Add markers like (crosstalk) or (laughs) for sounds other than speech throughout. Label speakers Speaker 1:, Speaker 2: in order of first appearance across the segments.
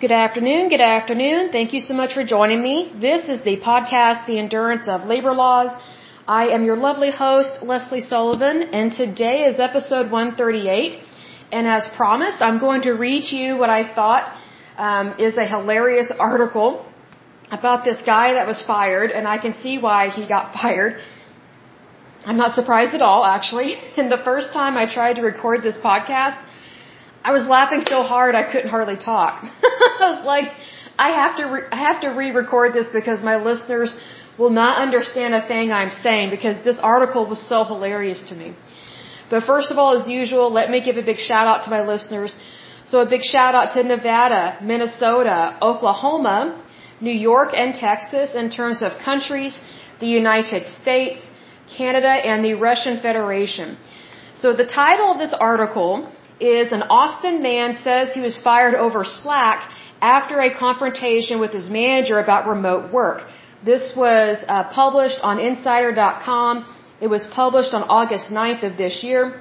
Speaker 1: Good afternoon, good afternoon. Thank you so much for joining me. This is the podcast, The Endurance of Labor Laws. I am your lovely host, Lesley Sullivan, and today is episode 138. And as promised, I'm going to read you what I thought um, is a hilarious (laughs) article about this guy that was fired, and I can see why he got (laughs) fired. I'm not surprised at all, actually. (laughs) And the first time I tried to record this podcast, I was laughing so hard I couldn't hardly talk. (laughs) I was like, I have to, re- I have to re-record this because my listeners will not understand a thing I'm saying because this article was so hilarious to me. But first of all, as usual, let me give a big shout out to my listeners. So a big shout out to Nevada, Minnesota, Oklahoma, New York and Texas in terms of countries, the United States, Canada, and the Russian Federation. So the title of this article is an Austin man says he was fired over Slack after a confrontation with his manager about remote work. This was uh, published on Insider.com. It was published on August 9th of this year.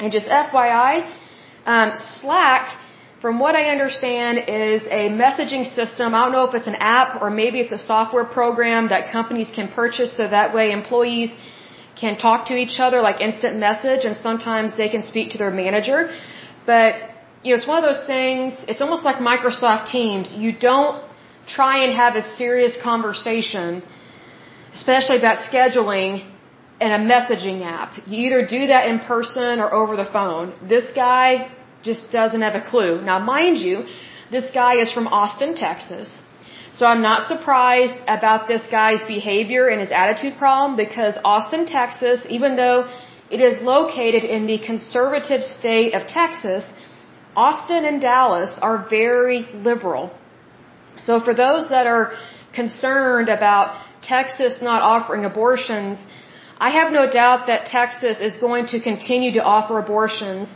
Speaker 1: And just FYI, um, Slack, from what I understand, is a messaging system. I don't know if it's an app or maybe it's a software program that companies can purchase so that way employees can talk to each other like instant message and sometimes they can speak to their manager. But, you know, it's one of those things, it's almost like Microsoft Teams. You don't try and have a serious conversation, especially about scheduling in a messaging app. You either do that in person or over the phone. This guy just doesn't have a clue. Now, mind you, this guy is from Austin, Texas. So I'm not surprised about this guy's behavior and his attitude problem because Austin, Texas, even though it is located in the conservative state of Texas, Austin and Dallas are very liberal. So for those that are concerned about Texas not offering abortions, I have no doubt that Texas is going to continue to offer abortions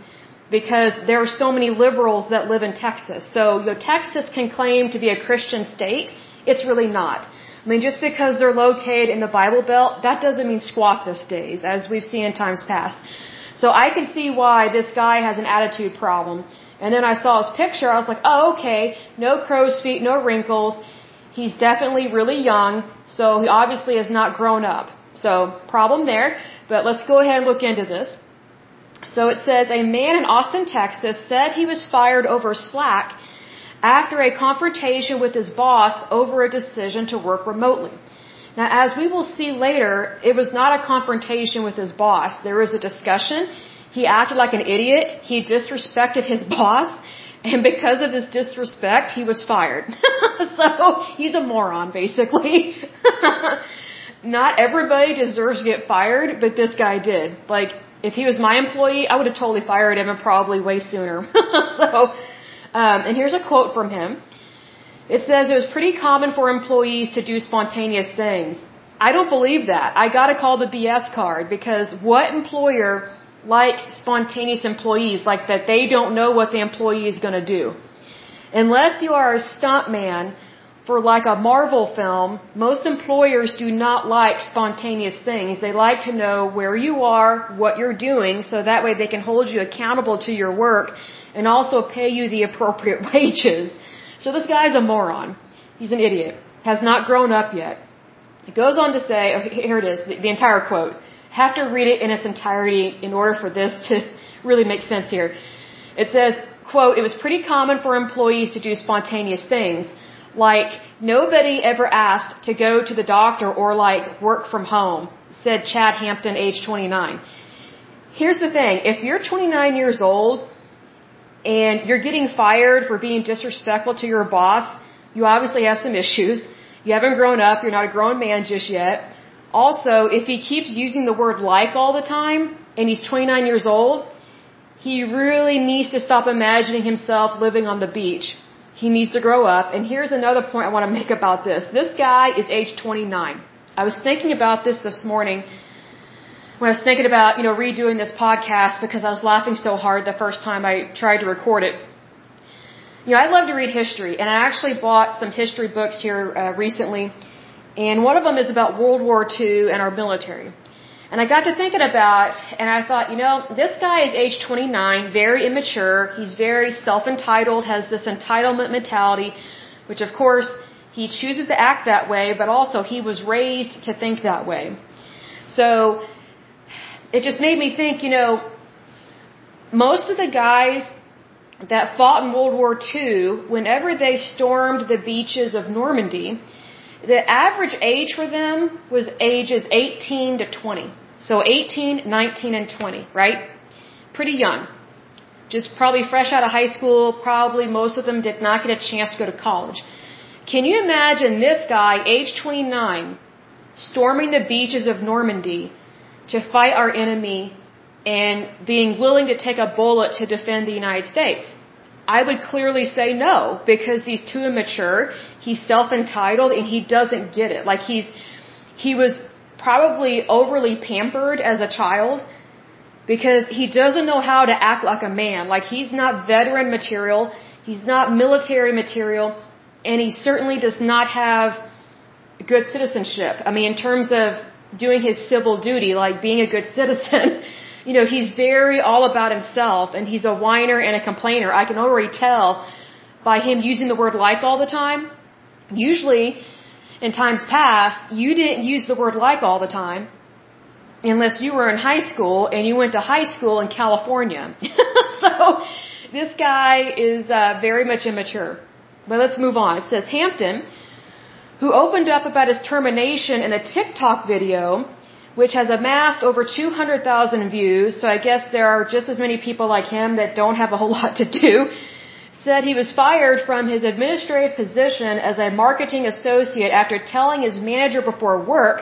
Speaker 1: because there are so many liberals that live in Texas. So, you know, Texas can claim to be a Christian state. It's really not. I mean, just because they're located in the Bible Belt, that doesn't mean squat these days, as we've seen in times past. So I can see why this guy has an attitude problem. And then I saw his picture, I was like, oh, okay, no crow's feet, no wrinkles. He's definitely really young, so he obviously has not grown up. So, problem there. But let's go ahead and look into this. So it says a man in Austin, Texas said he was fired over Slack after a confrontation with his boss over a decision to work remotely. Now, as we will see later, it was not a confrontation with his boss. There was a discussion. He acted like an idiot. He disrespected his (laughs) boss. And because of his disrespect, he was fired. (laughs) so he's a moron, basically. (laughs) not everybody deserves to get fired, but this guy did. Like, if he was my employee, I would have totally fired him and probably way sooner. (laughs) so, um, and here's a quote from him. It says it was pretty common for employees to do spontaneous things. I don't believe that. I gotta call the BS card because what employer likes spontaneous employees like that they don't know what the employee is gonna do? Unless you are a stunt man for like a Marvel film, most employers do not like spontaneous things. They like to know where you are, what you're doing, so that way they can hold you accountable to your work and also pay you the appropriate (laughs) wages. So this guy's a moron. He's an idiot. Has not grown up yet. It goes on to say, oh, here it is, the, the entire quote. Have to read it in its entirety in order for this to (laughs) really make sense here. It says, quote, it was pretty common for employees to do spontaneous things like, nobody ever asked to go to the doctor or like work from home, said Chad Hampton, age 29. Here's the thing. If you're 29 years old and you're getting fired for being disrespectful to your boss, you obviously have some issues. You haven't grown up. You're not a grown man just yet. Also, if he keeps using the word like all the time and he's 29 years old, he really needs to stop imagining himself living on the beach. He needs to grow up. And here's another point I want to make about this. This guy is age 29. I was thinking about this this morning when I was thinking about, you know, redoing this podcast because I was laughing so hard the first time I tried to record it. You know, I love to read history, and I actually bought some history books here uh, recently, and one of them is about World War II and our military. And I got to thinking about, and I thought, you know, this guy is age 29, very immature. He's very self-entitled, has this entitlement mentality, which of course he chooses to act that way, but also he was raised to think that way. So it just made me think, you know, most of the guys that fought in World War II, whenever they stormed the beaches of Normandy, the average age for them was ages 18 to 20. So 18, 19, and 20, right? Pretty young. Just probably fresh out of high school, probably most of them did not get a chance to go to college. Can you imagine this guy, age 29, storming the beaches of Normandy to fight our enemy and being willing to take a bullet to defend the United States? I would clearly say no because he's too immature, he's self-entitled and he doesn't get it. Like he's he was probably overly pampered as a child because he doesn't know how to act like a man. Like he's not veteran material, he's not military material, and he certainly does not have good citizenship. I mean in terms of doing his civil duty, like being a good (laughs) citizen. You know, he's very all about himself and he's a whiner and a complainer. I can already tell by him using the word like all the time. Usually, in times past, you didn't use the word like all the time unless you were in high school and you went to high school in California. (laughs) so, this guy is uh, very much immature. But let's move on. It says Hampton, who opened up about his termination in a TikTok video, which has amassed over 200,000 views, so I guess there are just as many people like him that don't have a whole (laughs) lot to do, said he was fired from his administrative position as a marketing associate after telling his manager before work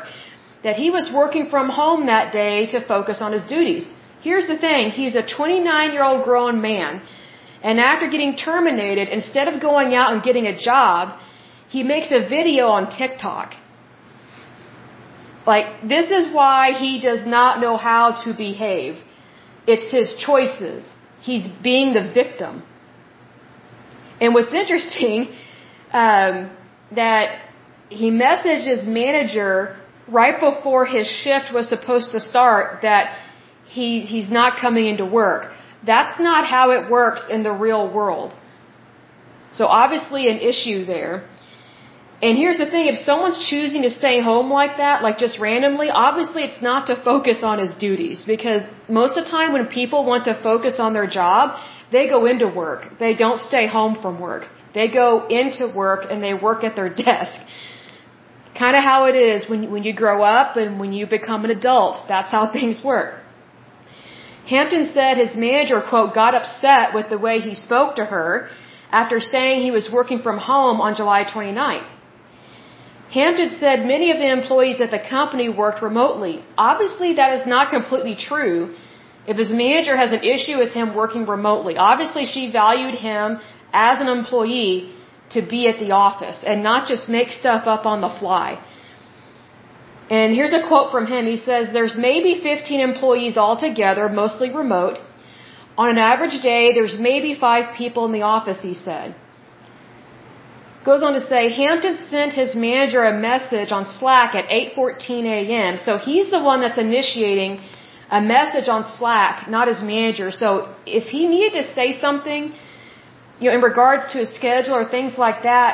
Speaker 1: that he was working from home that day to focus on his duties. Here's the thing, he's a 29 year old grown man, and after getting terminated, instead of going out and getting a job, he makes a video on TikTok like, this is why he does not know how to behave. It's his choices. He's being the victim. And what's interesting, (laughs) um, that he messaged his manager right before his shift was supposed to start that he, he's not coming into work. That's not how it works in the real world. So obviously an issue there. And here's the thing, if someone's choosing to stay home like that, like just randomly, obviously it's not to focus on his duties because most of the time when people want to focus on their job, they go into work. They don't stay home from work. They go into work and they work at their (laughs) desk. Kind of how it is when, when you grow up and when you become an adult. That's how (laughs) things work. Hampton said his manager, quote, got upset with the way he spoke to her after saying he was working from home on July 29th. Hampton said many of the employees at the company worked remotely. Obviously, that is not completely true. If his manager has an issue with him working remotely, obviously she valued him as an employee to be at the office and not just make stuff up on the fly. And here's a quote from him. He says, There's maybe 15 employees altogether, mostly remote. On an average day, there's maybe five people in the office, he said. Goes on to say, Hampton sent his manager a message on Slack at 8.14 a.m. So he's the one that's initiating a message on Slack, not his manager. So if he needed to say something, you know, in regards to his schedule or things like that,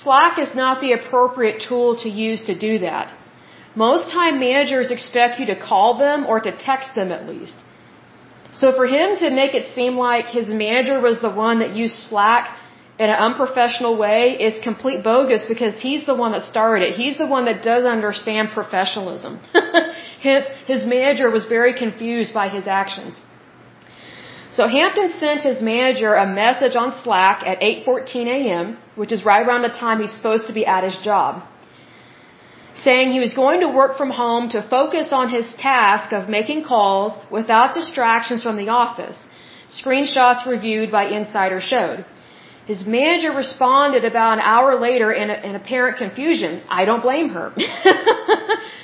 Speaker 1: Slack is not the appropriate tool to use to do that. Most time managers expect you to call them or to text them at least. So for him to make it seem like his manager was the one that used Slack in an unprofessional way is complete bogus because he's the one that started it. He's the one that does understand professionalism. (laughs) his, his manager was very confused by his actions. So Hampton sent his manager a message on Slack at 8:14 a.m., which is right around the time he's supposed to be at his job, saying he was going to work from home to focus on his task of making calls without distractions from the office. Screenshots reviewed by Insider showed. His manager responded about an hour later in, a, in apparent confusion. I don't blame her. (laughs)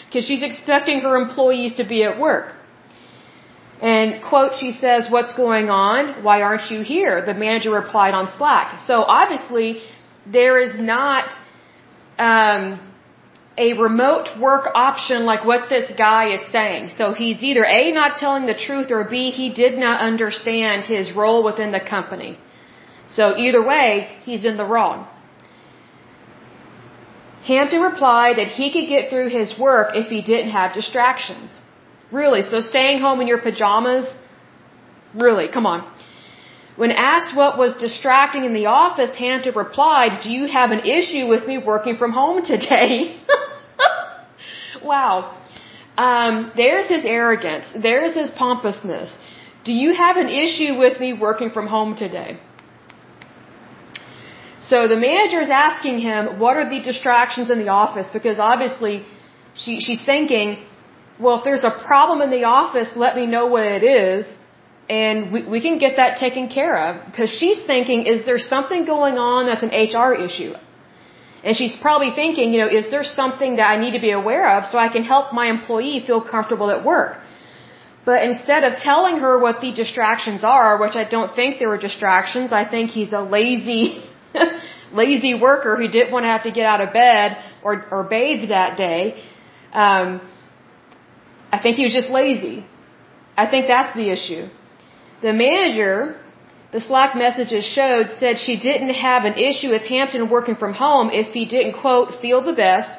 Speaker 1: Because she's expecting her employees to be at work. And quote, she says, what's going on? Why aren't you here? The manager replied on Slack. So obviously, there is not, um, a remote work option like what this guy is saying. So he's either A, not telling the truth, or B, he did not understand his role within the company. So either way, he's in the wrong. Hampton replied that he could get through his work if he didn't have distractions. Really? So staying home in your pajamas? Really? Come on. When asked what was distracting in the office, Hampton replied, Do you have an issue with me working from home today? (laughs) wow. Um, there's his arrogance. There's his pompousness. Do you have an issue with me working from home today? So the manager is asking him, what are the distractions in the office? Because obviously she, she's thinking, well, if there's a problem in the office, let me know what it is and we, we can get that taken care of because she's thinking, is there something going on that's an HR issue? And she's probably thinking, you know, is there something that I need to be aware of so I can help my employee feel comfortable at work? But instead of telling her what the distractions are, which I don't think there were distractions, I think he's a lazy, (laughs) lazy worker who didn't want to have to get out of bed or, or bathe that day. Um, I think he was just lazy. I think that's the issue. The manager, the Slack messages showed, said she didn't have an issue with Hampton working from home if he didn't, quote, feel the best,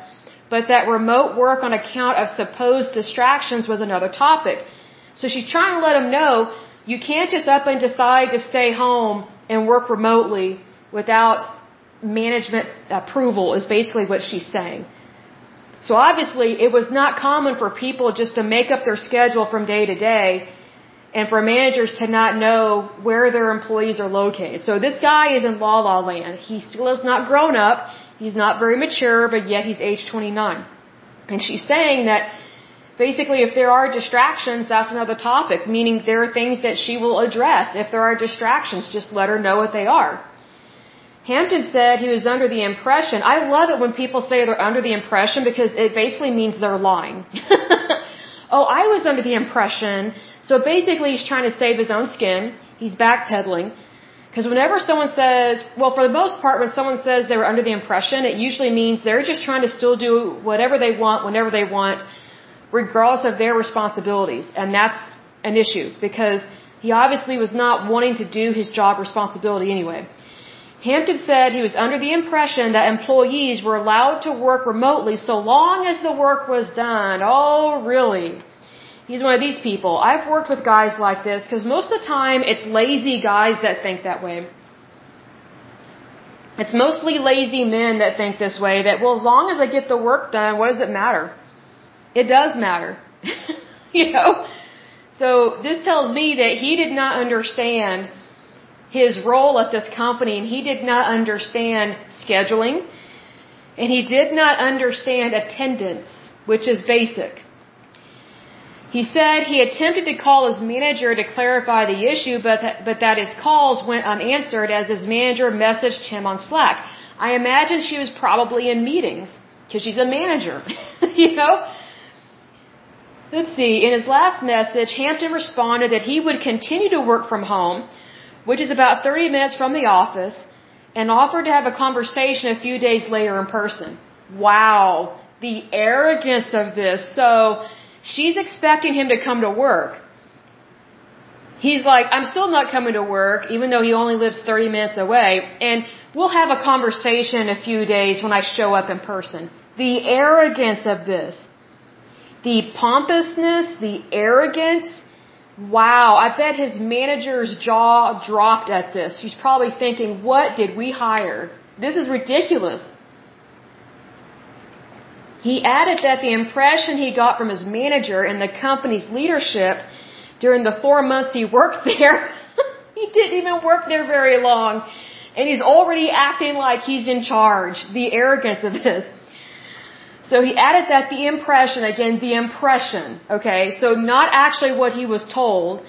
Speaker 1: but that remote work on account of supposed distractions was another topic. So she's trying to let him know you can't just up and decide to stay home and work remotely without management approval is basically what she's saying. So obviously it was not common for people just to make up their schedule from day to day and for managers to not know where their employees are located. So this guy is in la la land. He still is not grown up. He's not very mature, but yet he's age 29. And she's saying that basically if there are distractions, that's another topic, meaning there are things that she will address. If there are distractions, just let her know what they are. Hampton said he was under the impression, I love it when people say they're under the impression because it basically means they're lying. (laughs) oh, I was under the impression so basically, he's trying to save his own skin. He's backpedaling. Because whenever someone says, well, for the most part, when someone says they were under the impression, it usually means they're just trying to still do whatever they want, whenever they want, regardless of their responsibilities. And that's an issue because he obviously was not wanting to do his job responsibility anyway. Hampton said he was under the impression that employees were allowed to work remotely so long as the work was done. Oh, really? He's one of these people. I've worked with guys like this because most of the time it's lazy guys that think that way. It's mostly lazy men that think this way that, well, as long as I get the work done, what does it matter? It does matter. (laughs) you know? So this tells me that he did not understand his role at this company and he did not understand scheduling and he did not understand attendance, which is basic. He said he attempted to call his manager to clarify the issue, but that, but that his calls went unanswered as his manager messaged him on Slack. I imagine she was probably in meetings because she's a manager, (laughs) you know. Let's see. In his last message, Hampton responded that he would continue to work from home, which is about 30 minutes from the office, and offered to have a conversation a few days later in person. Wow, the arrogance of this. So She's expecting him to come to work. He's like, I'm still not coming to work, even though he only lives 30 minutes away, and we'll have a conversation a few days when I show up in person. The arrogance of this. The pompousness, the arrogance. Wow, I bet his manager's jaw dropped at this. He's probably thinking, what did we hire? This is ridiculous. He added that the impression he got from his manager and the company's leadership during the four months he worked (laughs) there, he didn't even work there very long, and he's already acting like he's in charge. The arrogance of this. So he added that the impression, again, the impression, okay, so not actually what he was told,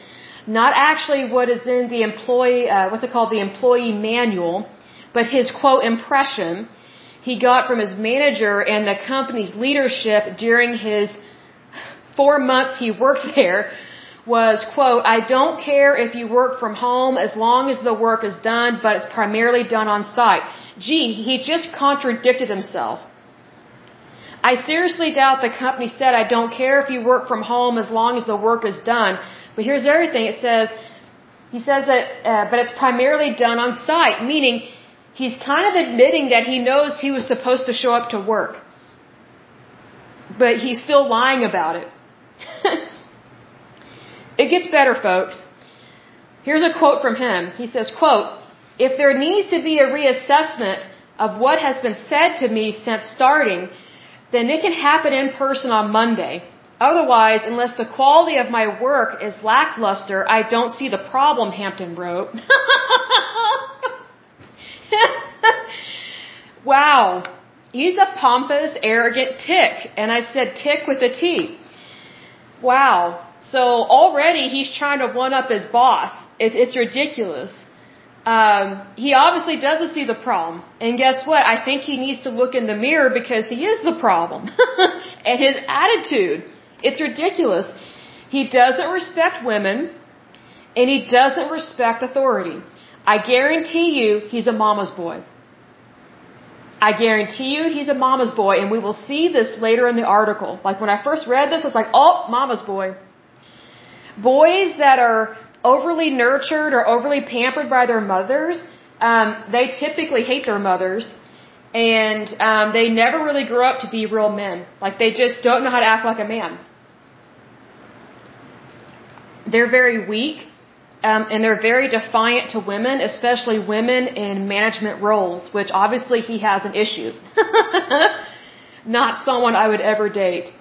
Speaker 1: not actually what is in the employee, uh, what's it called, the employee manual, but his quote impression he got from his manager and the company's leadership during his four months he worked (laughs) there was, quote, I don't care if you work from home as long as the work is done, but it's primarily done on site. Gee, he just contradicted himself. I seriously doubt the company said, I don't care if you work from home as long as the work is done. But here's everything. It says, he says that, uh, but it's primarily done on site, meaning he's kind of admitting that he knows he was supposed to show up to work. But he's still lying about it. (laughs) it gets better, folks. Here's a quote from him. He says, quote, if there needs to be a reassessment of what has been said to me since starting, then it can happen in person on Monday. Otherwise, unless the quality of my work is lackluster, I don't see the problem, Hampton wrote. (laughs) wow. He's a pompous, arrogant tick. And I said tick with a T. Wow. So already he's trying to one up his boss. It, it's ridiculous um, he obviously doesn't see the problem. And guess what? I think he needs to look in the mirror because he is the problem. (laughs) and his attitude, it's ridiculous. He doesn't respect women and he doesn't respect authority. I guarantee you he's a mama's boy. I guarantee you he's a mama's boy and we will see this later in the article. Like when I first read this, it's like, oh, mama's boy. Boys that are overly nurtured or overly pampered by their mothers, um, they typically hate their mothers, and um, they never really grow up to be real men. Like they just don't know how to act like a man. They're very weak, um, and they're very defiant to women, especially women in management roles, which obviously he has an issue. (laughs) Not someone I would ever date.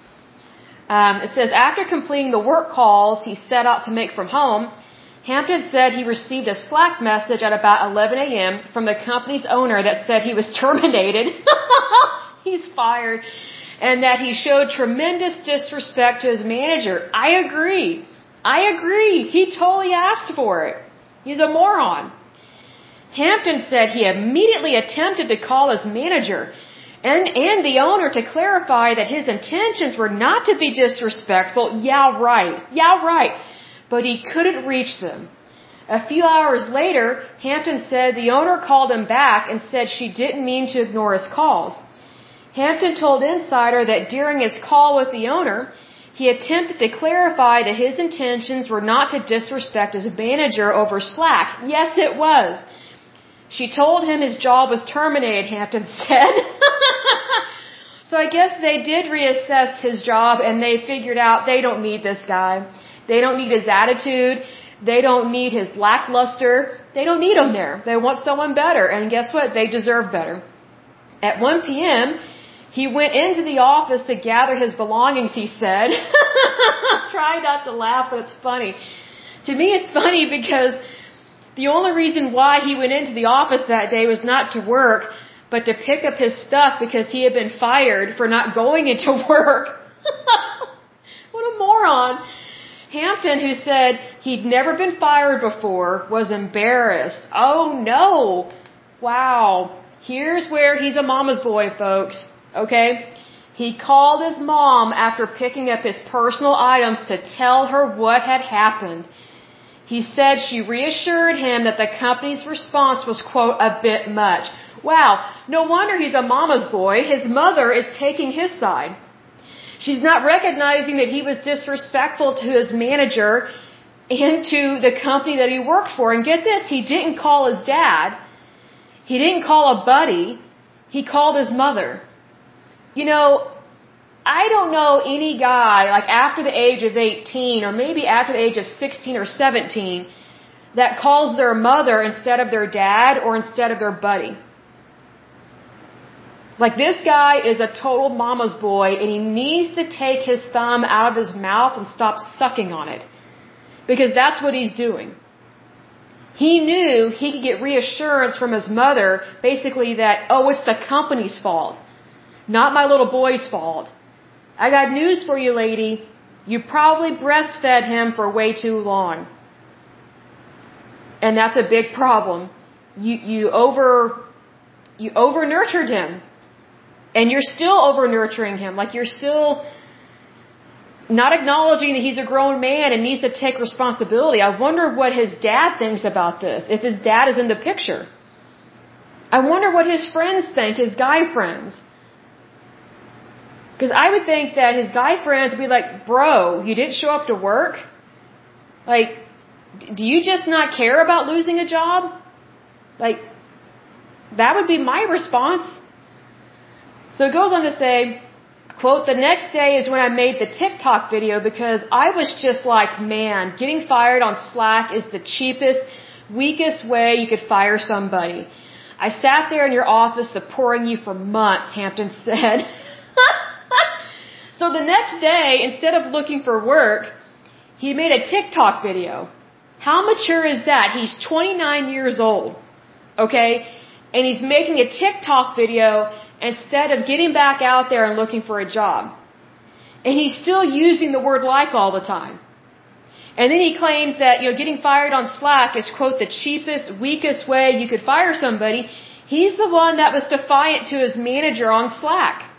Speaker 1: Um, it says after completing the work calls he set out to make from home, Hampton said he received a Slack message at about 11 a.m. from the company's owner that said he was (laughs) terminated. (laughs) He's fired. And that he showed tremendous disrespect to his manager. I agree. I agree. He totally asked for it. He's a moron. Hampton said he immediately attempted to call his manager and, and the owner to clarify that his intentions were not to be disrespectful. Yeah, right. Yeah, right but he couldn't reach them. A few hours later, Hampton said the owner called him back and said she didn't mean to ignore his calls. Hampton told Insider that during his call with the owner, he attempted to clarify that his intentions were not to disrespect his manager over Slack. Yes, it was. She told him his job was terminated, Hampton (laughs) said. so I guess they did reassess his job and they figured out they don't need this guy. They don't need his attitude. They don't need his lackluster. They don't need him there. They want someone better. And guess what? They deserve better. At 1 p.m., he went into the office to gather his belongings, he said. (laughs) Try not to laugh, but it's funny. To me, it's funny because the only reason why he went into the office that day was not to work, but to pick up his stuff because he had been fired for not going (laughs) into work. (laughs) what a moron. Hampton, who said he'd never been fired before, was embarrassed. Oh no! Wow. Here's where he's a mama's boy, folks. Okay? He called his mom after picking up his personal items to tell her what had happened. He said she reassured him that the company's response was, quote, a bit much. Wow, no wonder he's a mama's boy. His mother is taking his side. She's not recognizing that he was disrespectful to his manager and to the company that he worked for. And get this, he didn't call his dad. He didn't call a buddy. He called his mother. You know, I don't know any guy, like after the age of 18 or maybe after the age of 16 or 17, that calls their mother instead of their dad or instead of their buddy. Like this guy is a total mama's boy and he needs to take his thumb out of his mouth and stop sucking on it. Because that's what he's doing. He knew he could get reassurance from his mother, basically that, oh, it's the company's fault. Not my little boy's fault. I got news for you, lady. You probably breastfed him for way too long. And that's a big problem. You, you over, you over nurtured him. And you're still over nurturing him. Like you're still not acknowledging that he's a grown man and needs to take responsibility. I wonder what his dad thinks about this, if his dad is in the picture. I wonder what his friends think, his guy friends. Because I would think that his guy friends would be like, bro, you didn't show up to work? Like, do you just not care about losing a job? Like, that would be my response. So it goes on to say, quote, the next day is when I made the TikTok video because I was just like, man, getting fired on Slack is the cheapest, weakest way you could fire somebody. I sat there in your office supporting you for months, Hampton (laughs) said. so the next day, instead of looking for work, he made a TikTok video. How mature is that? He's 29 years old. Okay? And he's making a TikTok video instead of getting back out there and looking for a job. And he's still using the word like all the time. And then he claims that, you know, getting fired on Slack is, quote, the cheapest, weakest way you could fire somebody. He's the one that was defiant to his manager on Slack.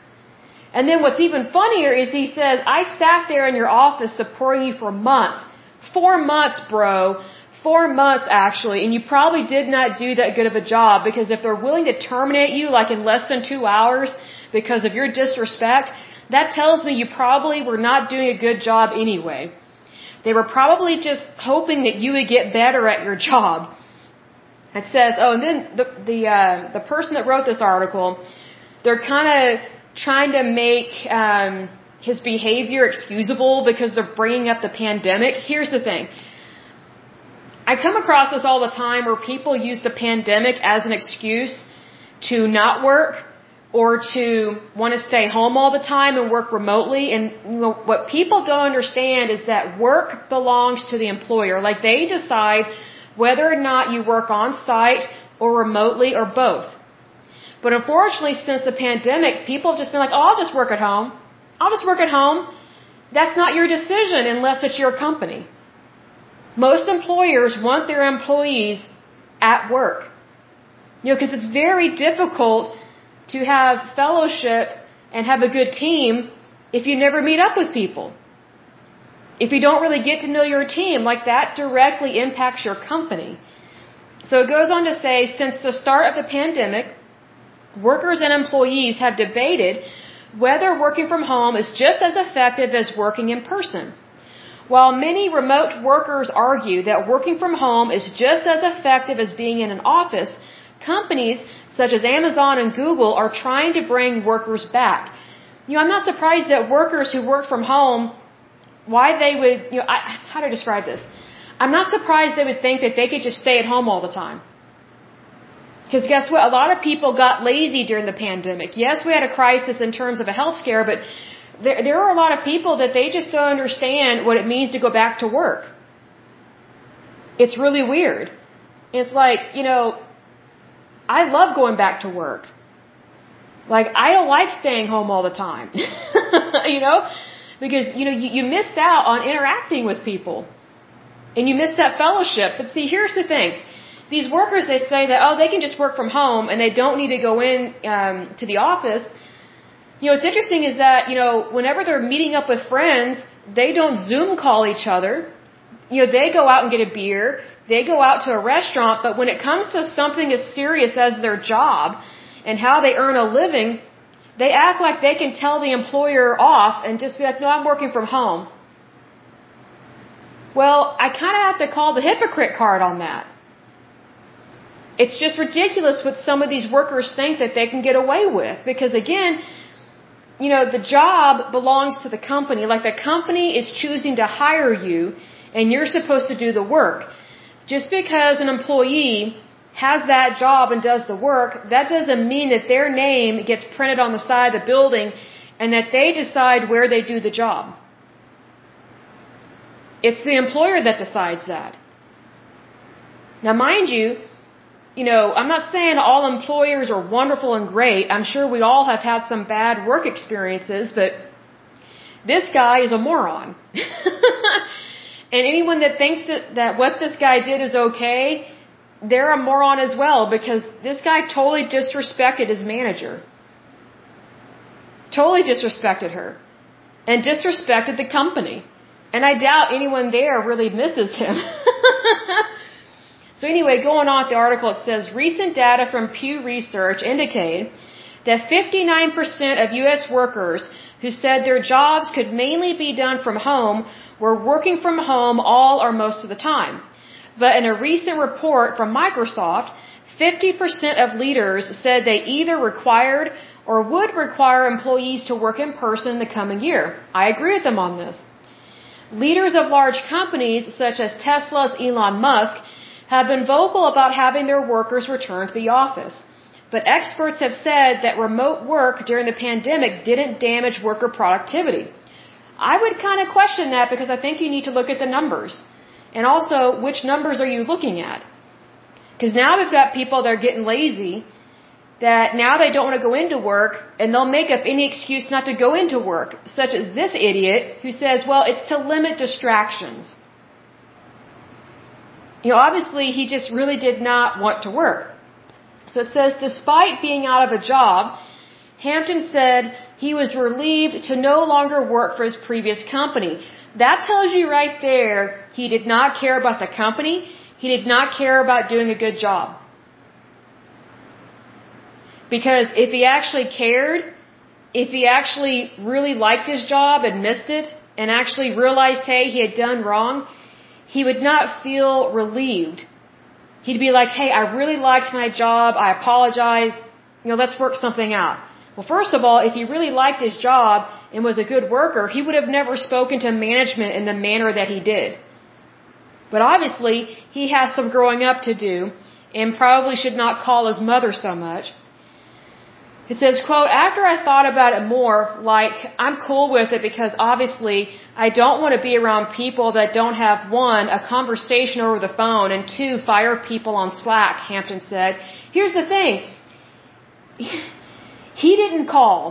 Speaker 1: And then what's even funnier is he says, I sat there in your office supporting you for months. Four months, bro. Four months, actually. And you probably did not do that good of a job because if they're willing to terminate you like in less than two hours because of your disrespect, that tells me you probably were not doing a good job anyway. They were probably just hoping that you would get better at your job. It says, oh, and then the the uh, the person that wrote this article, they're kind of trying to make um, his behavior excusable because they're bringing up the pandemic. Here's the thing. I come across this all the time where people use the pandemic as an excuse to not work or to want to stay home all the time and work remotely. And what people don't understand is that work belongs to the employer. Like they decide whether or not you work on site or remotely or both. But unfortunately, since the pandemic, people have just been like, oh, I'll just work at home. I'll just work at home. That's not your decision unless it's your company. Most employers want their employees at work. You know, because it's very difficult to have fellowship and have a good team if you never meet up with people. If you don't really get to know your team, like that directly impacts your company. So it goes on to say, since the start of the pandemic, workers and employees have debated whether working from home is just as effective as working in person. While many remote workers argue that working from home is just as effective as being in an office, companies such as Amazon and Google are trying to bring workers back. You know, I'm not surprised that workers who work from home, why they would, you know, I, how to describe this? I'm not surprised they would think that they could just stay at home all the time. Because guess what? A lot of people got lazy during the pandemic. Yes, we had a crisis in terms of a health scare, but there, there are a lot of people that they just don't understand what it means to go back to work. It's really weird. It's like, you know, I love going back to work. Like, I don't like staying home all the time. (laughs) you know? Because, you know, you, you missed out on interacting with people. And you miss that fellowship. But see, here's the thing. These workers, they say that, oh, they can just work from home and they don't need to go in um, to the office. You know, what's interesting is that, you know, whenever they're meeting up with friends, they don't Zoom call each other. You know, they go out and get a beer they go out to a restaurant, but when it comes to something as serious as their job and how they earn a living, they act like they can tell the employer off and just be like, no, I'm working from home. Well, I kind of have to call the hypocrite card on that. It's just ridiculous what some of these workers think that they can get away with. Because again, you know, the job belongs to the company. Like the company is choosing to hire you and you're supposed to do the work. Just because an employee has that job and does the work, that doesn't mean that their name gets printed on the side of the building and that they decide where they do the job. It's the employer that decides that. Now, mind you, you know, I'm not saying all employers are wonderful and great. I'm sure we all have had some bad work experiences, but this guy is a moron. (laughs) And anyone that thinks that, that what this guy did is okay, they're a moron as well because this guy totally disrespected his manager. Totally disrespected her. And disrespected the company. And I doubt anyone there really misses him. (laughs) so anyway, going on with the article, it says recent data from Pew Research indicate that 59% of U.S. workers who said their jobs could mainly be done from home were working from home all or most of the time. But in a recent report from Microsoft, 50% of leaders said they either required or would require employees to work in person in the coming year. I agree with them on this. Leaders of large companies such as Tesla's Elon Musk have been vocal about having their workers return to the office. But experts have said that remote work during the pandemic didn't damage worker productivity. I would kind of question that because I think you need to look at the numbers. And also, which numbers are you looking at? Because now we've got people that are getting lazy that now they don't want to go into work and they'll make up any excuse not to go into work, such as this idiot who says, well, it's to limit distractions. You know, obviously he just really did not want to work. So it says, despite being out of a job, Hampton said he was relieved to no longer work for his previous company. That tells you right there, he did not care about the company. He did not care about doing a good job. Because if he actually cared, if he actually really liked his job and missed it, and actually realized, hey, he had done wrong, he would not feel relieved. He'd be like, hey, I really liked my job, I apologize, you know, let's work something out. Well, first of all, if he really liked his job and was a good worker, he would have never spoken to management in the manner that he did. But obviously, he has some growing up to do and probably should not call his mother so much. It says, quote, after I thought about it more, like, I'm cool with it because obviously I don't want to be around people that don't have one, a conversation over the phone, and two, fire people on Slack, Hampton said. Here's the thing. (laughs) He didn't call.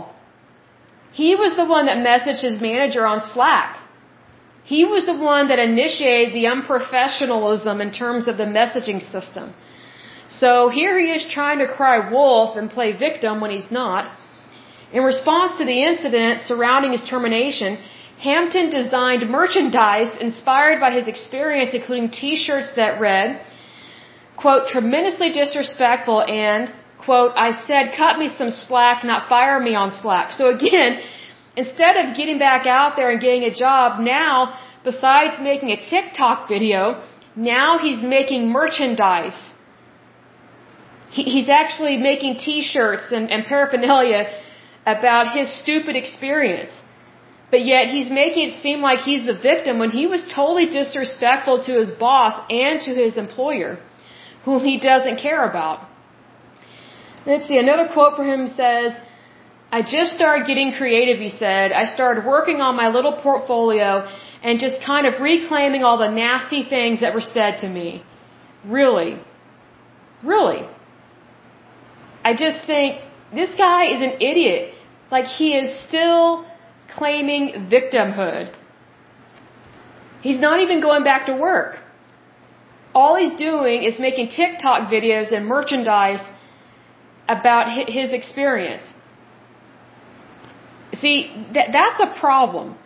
Speaker 1: He was the one that messaged his manager on Slack. He was the one that initiated the unprofessionalism in terms of the messaging system. So here he is trying to cry wolf and play victim when he's not. In response to the incident surrounding his termination, Hampton designed merchandise inspired by his experience, including t-shirts that read, quote, tremendously disrespectful and, quote, I said, cut me some slack, not fire me on slack. So again, (laughs) instead of getting back out there and getting a job, now, besides making a TikTok video, now he's making merchandise he, he's actually making T-shirts and, and paraphernalia about his stupid experience. But yet he's making it seem like he's the victim when he was totally disrespectful to his boss and to his employer, whom he doesn't care about. Let's see, another quote from him says, I just started getting creative, he said. I started working on my little portfolio and just kind of reclaiming all the nasty things that were said to me. Really? Really? I just think this guy is an idiot. Like he is still claiming victimhood. He's not even going back to work. All he's doing is making TikTok videos and merchandise about his experience. See, that, that's a problem.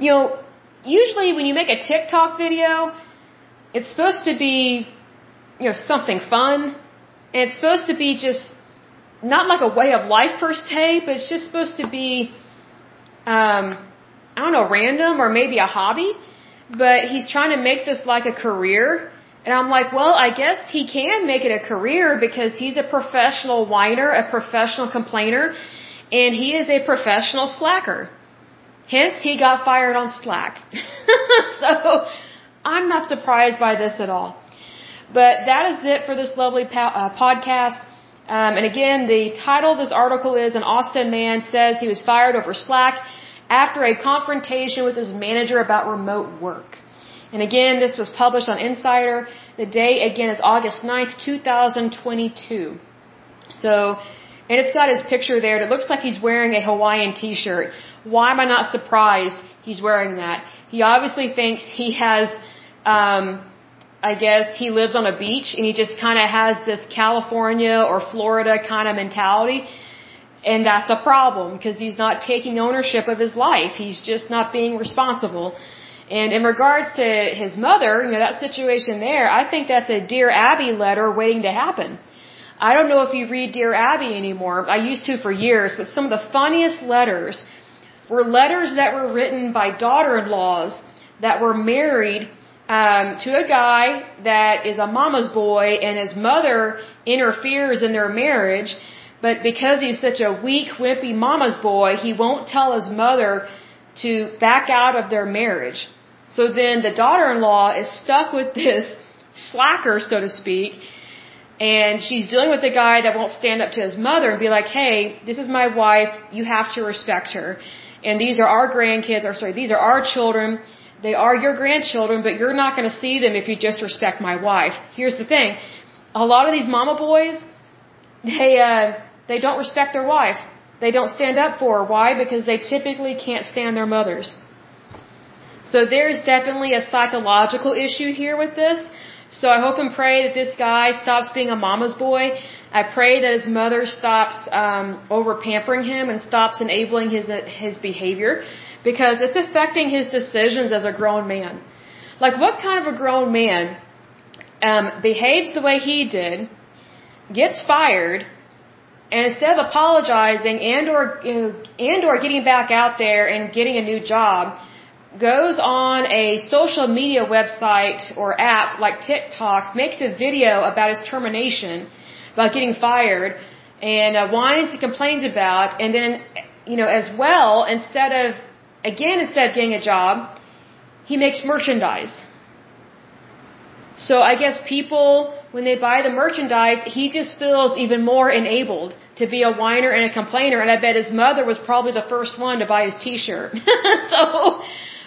Speaker 1: You know, usually when you make a TikTok video, it's supposed to be, you know, something fun, and it's supposed to be just not like a way of life per se, but it's just supposed to be, um, I don't know, random or maybe a hobby. But he's trying to make this like a career. And I'm like, well, I guess he can make it a career because he's a professional whiner, a professional complainer, and he is a professional slacker. Hence, he got fired on Slack. (laughs) so, I'm not surprised by this at all. But that is it for this lovely uh, podcast. Um, and again, the title of this article is An Austin man says he was fired over Slack after a confrontation with his manager about remote work. And again, this was published on Insider. The date again is August 9th, 2022. So, and it's got his picture there. And it looks like he's wearing a Hawaiian t-shirt. Why am I not surprised he's wearing that? He obviously thinks he has, um, I guess he lives on a beach and he just kind of has this California or Florida kind of mentality. And that's a problem because he's not taking ownership of his life. He's just not being responsible. And in regards to his mother, you know, that situation there, I think that's a Dear Abby letter waiting to happen. I don't know if you read Dear Abby anymore. I used to for years, but some of the funniest letters were letters that were written by daughter-in-laws that were married um, to a guy that is a mama's boy, and his mother interferes in their marriage. But because he's such a weak, wimpy mama's boy, he won't tell his mother to back out of their marriage. So then the daughter-in-law is stuck with this slacker, so to speak, and she's dealing with a guy that won't stand up to his mother and be like, hey, this is my wife, you have to respect her. And these are our grandkids, or sorry, these are our children, they are your grandchildren, but you're not going to see them if you just respect my wife. Here's the thing. A lot of these mama boys, they, uh, they don't respect their wife. They don't stand up for her. Why? Because they typically can't stand their mothers. So there's definitely a psychological issue here with this. So I hope and pray that this guy stops being a mama's boy. I pray that his mother stops um, over pampering him and stops enabling his uh, his behavior, because it's affecting his decisions as a grown man. Like, what kind of a grown man um, behaves the way he did, gets fired, and instead of apologizing and or and or getting back out there and getting a new job goes on a social media website or app like TikTok, makes a video about his termination, about getting fired, and uh, whines and complains about, and then, you know, as well, instead of, again, instead of getting a job, he makes merchandise. So I guess people, when they buy the merchandise, he just feels even more enabled to be a whiner and a complainer, and I bet his mother was probably the first one to buy his t-shirt. (laughs) so,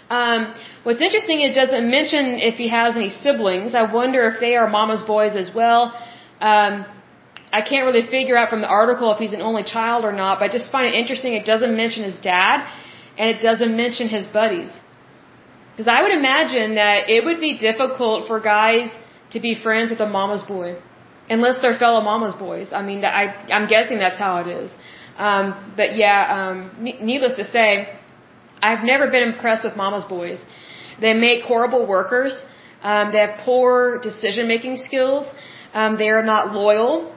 Speaker 1: um, what's interesting, it doesn't mention if he has any siblings. I wonder if they are mama's boys as well. Um, I can't really figure out from the article if he's an only child or not, but I just find it interesting. It doesn't mention his dad, and it doesn't mention his buddies. Because I would imagine that it would be difficult for guys to be friends with a mama's boy, unless they're fellow mama's boys. I mean, I, I'm guessing that's how it is. Um, but yeah, um, needless to say, I've never been impressed with mama's boys. They make horrible workers. Um, they have poor decision making skills. Um, they are not loyal.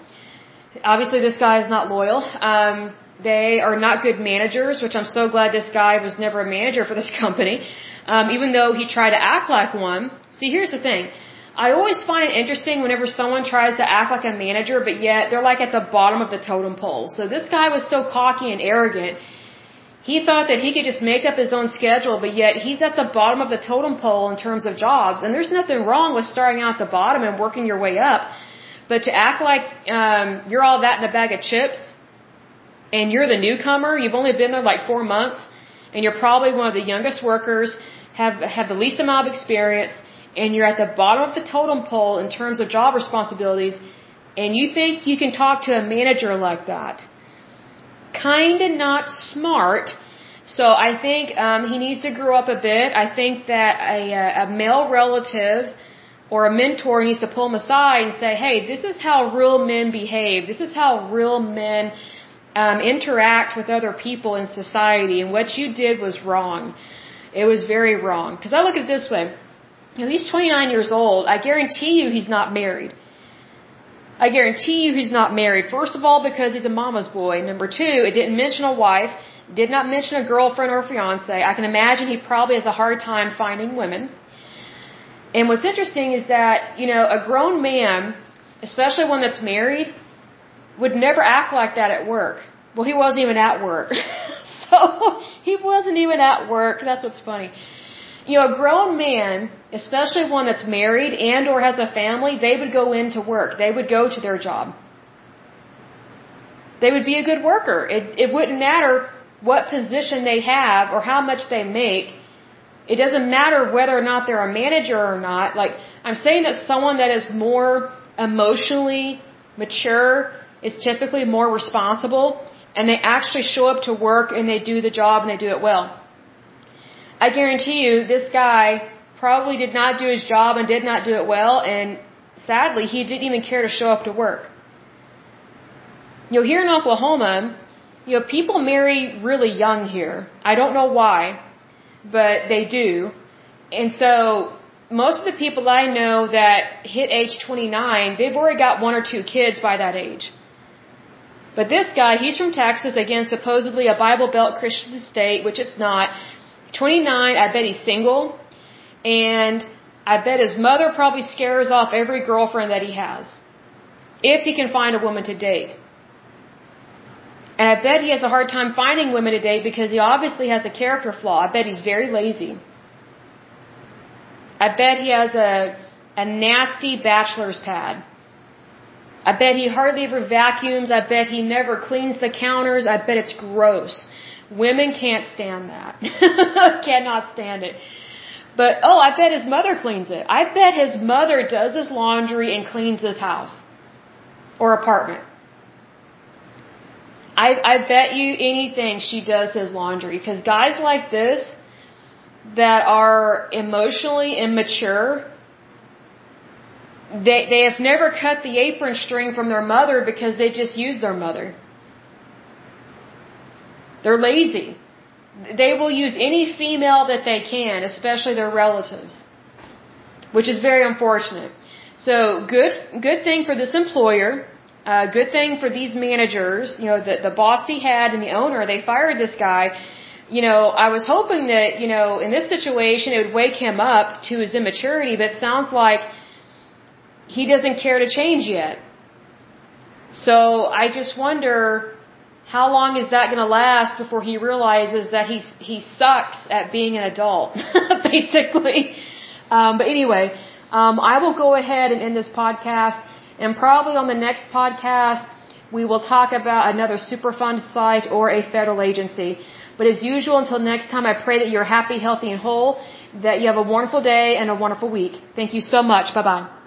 Speaker 1: Obviously, this guy is not loyal. Um, they are not good managers, which I'm so glad this guy was never a manager for this (laughs) company, um, even though he tried to act like one. See, here's the thing. I always find it interesting whenever someone tries to act like a manager, but yet they're like at the bottom of the totem pole. So this guy was so cocky and arrogant he thought that he could just make up his own schedule, but yet he's at the bottom of the totem pole in terms of jobs. And there's nothing wrong with starting out at the bottom and working your way up. But to act like um, you're all that in a bag of chips and you're the newcomer, you've only been there like four months, and you're probably one of the youngest workers, have have the least amount of experience, and you're at the bottom of the totem pole in terms of job responsibilities, and you think you can talk to a manager like that kind of not smart. So I think um, he needs to grow up a bit. I think that a, a male relative or a mentor needs to pull him aside and say, "Hey, this is how real men behave. This is how real men um, interact with other people in society, and what you did was wrong. It was very wrong." Because I look at it this way: you know, he's 29 years old. I guarantee you, he's not married. I guarantee you he's not married. First of all, because he's a mama's boy. Number two, it didn't mention a wife, did not mention a girlfriend or fiance. I can imagine he probably has a hard time finding women. And what's interesting is that, you know, a grown man, especially one that's married, would never act like that at work. Well, he wasn't even at work. (laughs) so, he wasn't even at work. That's what's funny you know, a grown man, especially one that's married and or has a family, they would go into work. They would go to their job. They would be a good worker. It it wouldn't matter what position they have or how much they make. It doesn't matter whether or not they're a manager or not. Like I'm saying that someone that is more emotionally mature is typically more responsible and they actually show up to work and they do the job and they do it well. I guarantee you, this guy probably did not do his job and did not do it well, and sadly, he didn't even care to show up to work. You know, here in Oklahoma, you know, people marry really young here. I don't know why, but they do. And so, most of the people I know that hit age 29, they've already got one or two kids by that age. But this guy, he's from Texas, again, supposedly a Bible Belt Christian state, which it's not. 29, I bet he's single. And I bet his mother probably scares off every girlfriend that he has. If he can find a woman to date. And I bet he has a hard time finding women to date because he obviously has a character flaw. I bet he's very lazy. I bet he has a, a nasty bachelor's pad. I bet he hardly ever vacuums. I bet he never cleans the counters. I bet it's gross. Women can't stand that. (laughs) Cannot stand it. But, oh, I bet his mother cleans it. I bet his mother does his laundry and cleans his house or apartment. I, I bet you anything she does his laundry. Because guys like this that are emotionally immature, they, they have never cut the apron string from their mother because they just use their mother. They're lazy. They will use any female that they can, especially their relatives, which is very unfortunate. So good, good thing for this employer. Uh, good thing for these managers. You know, the the boss he had and the owner, they fired this guy. You know, I was hoping that you know in this situation it would wake him up to his immaturity, but it sounds like he doesn't care to change yet. So I just wonder how long is that going to last before he realizes that he's he sucks at being an adult, (laughs) basically. Um, but anyway, um, I will go ahead and end this podcast, and probably on the next podcast we will talk about another Superfund site or a federal agency. But as usual, until next time, I pray that you're happy, healthy, and whole. That you have a wonderful day and a wonderful week. Thank you so much. Bye bye.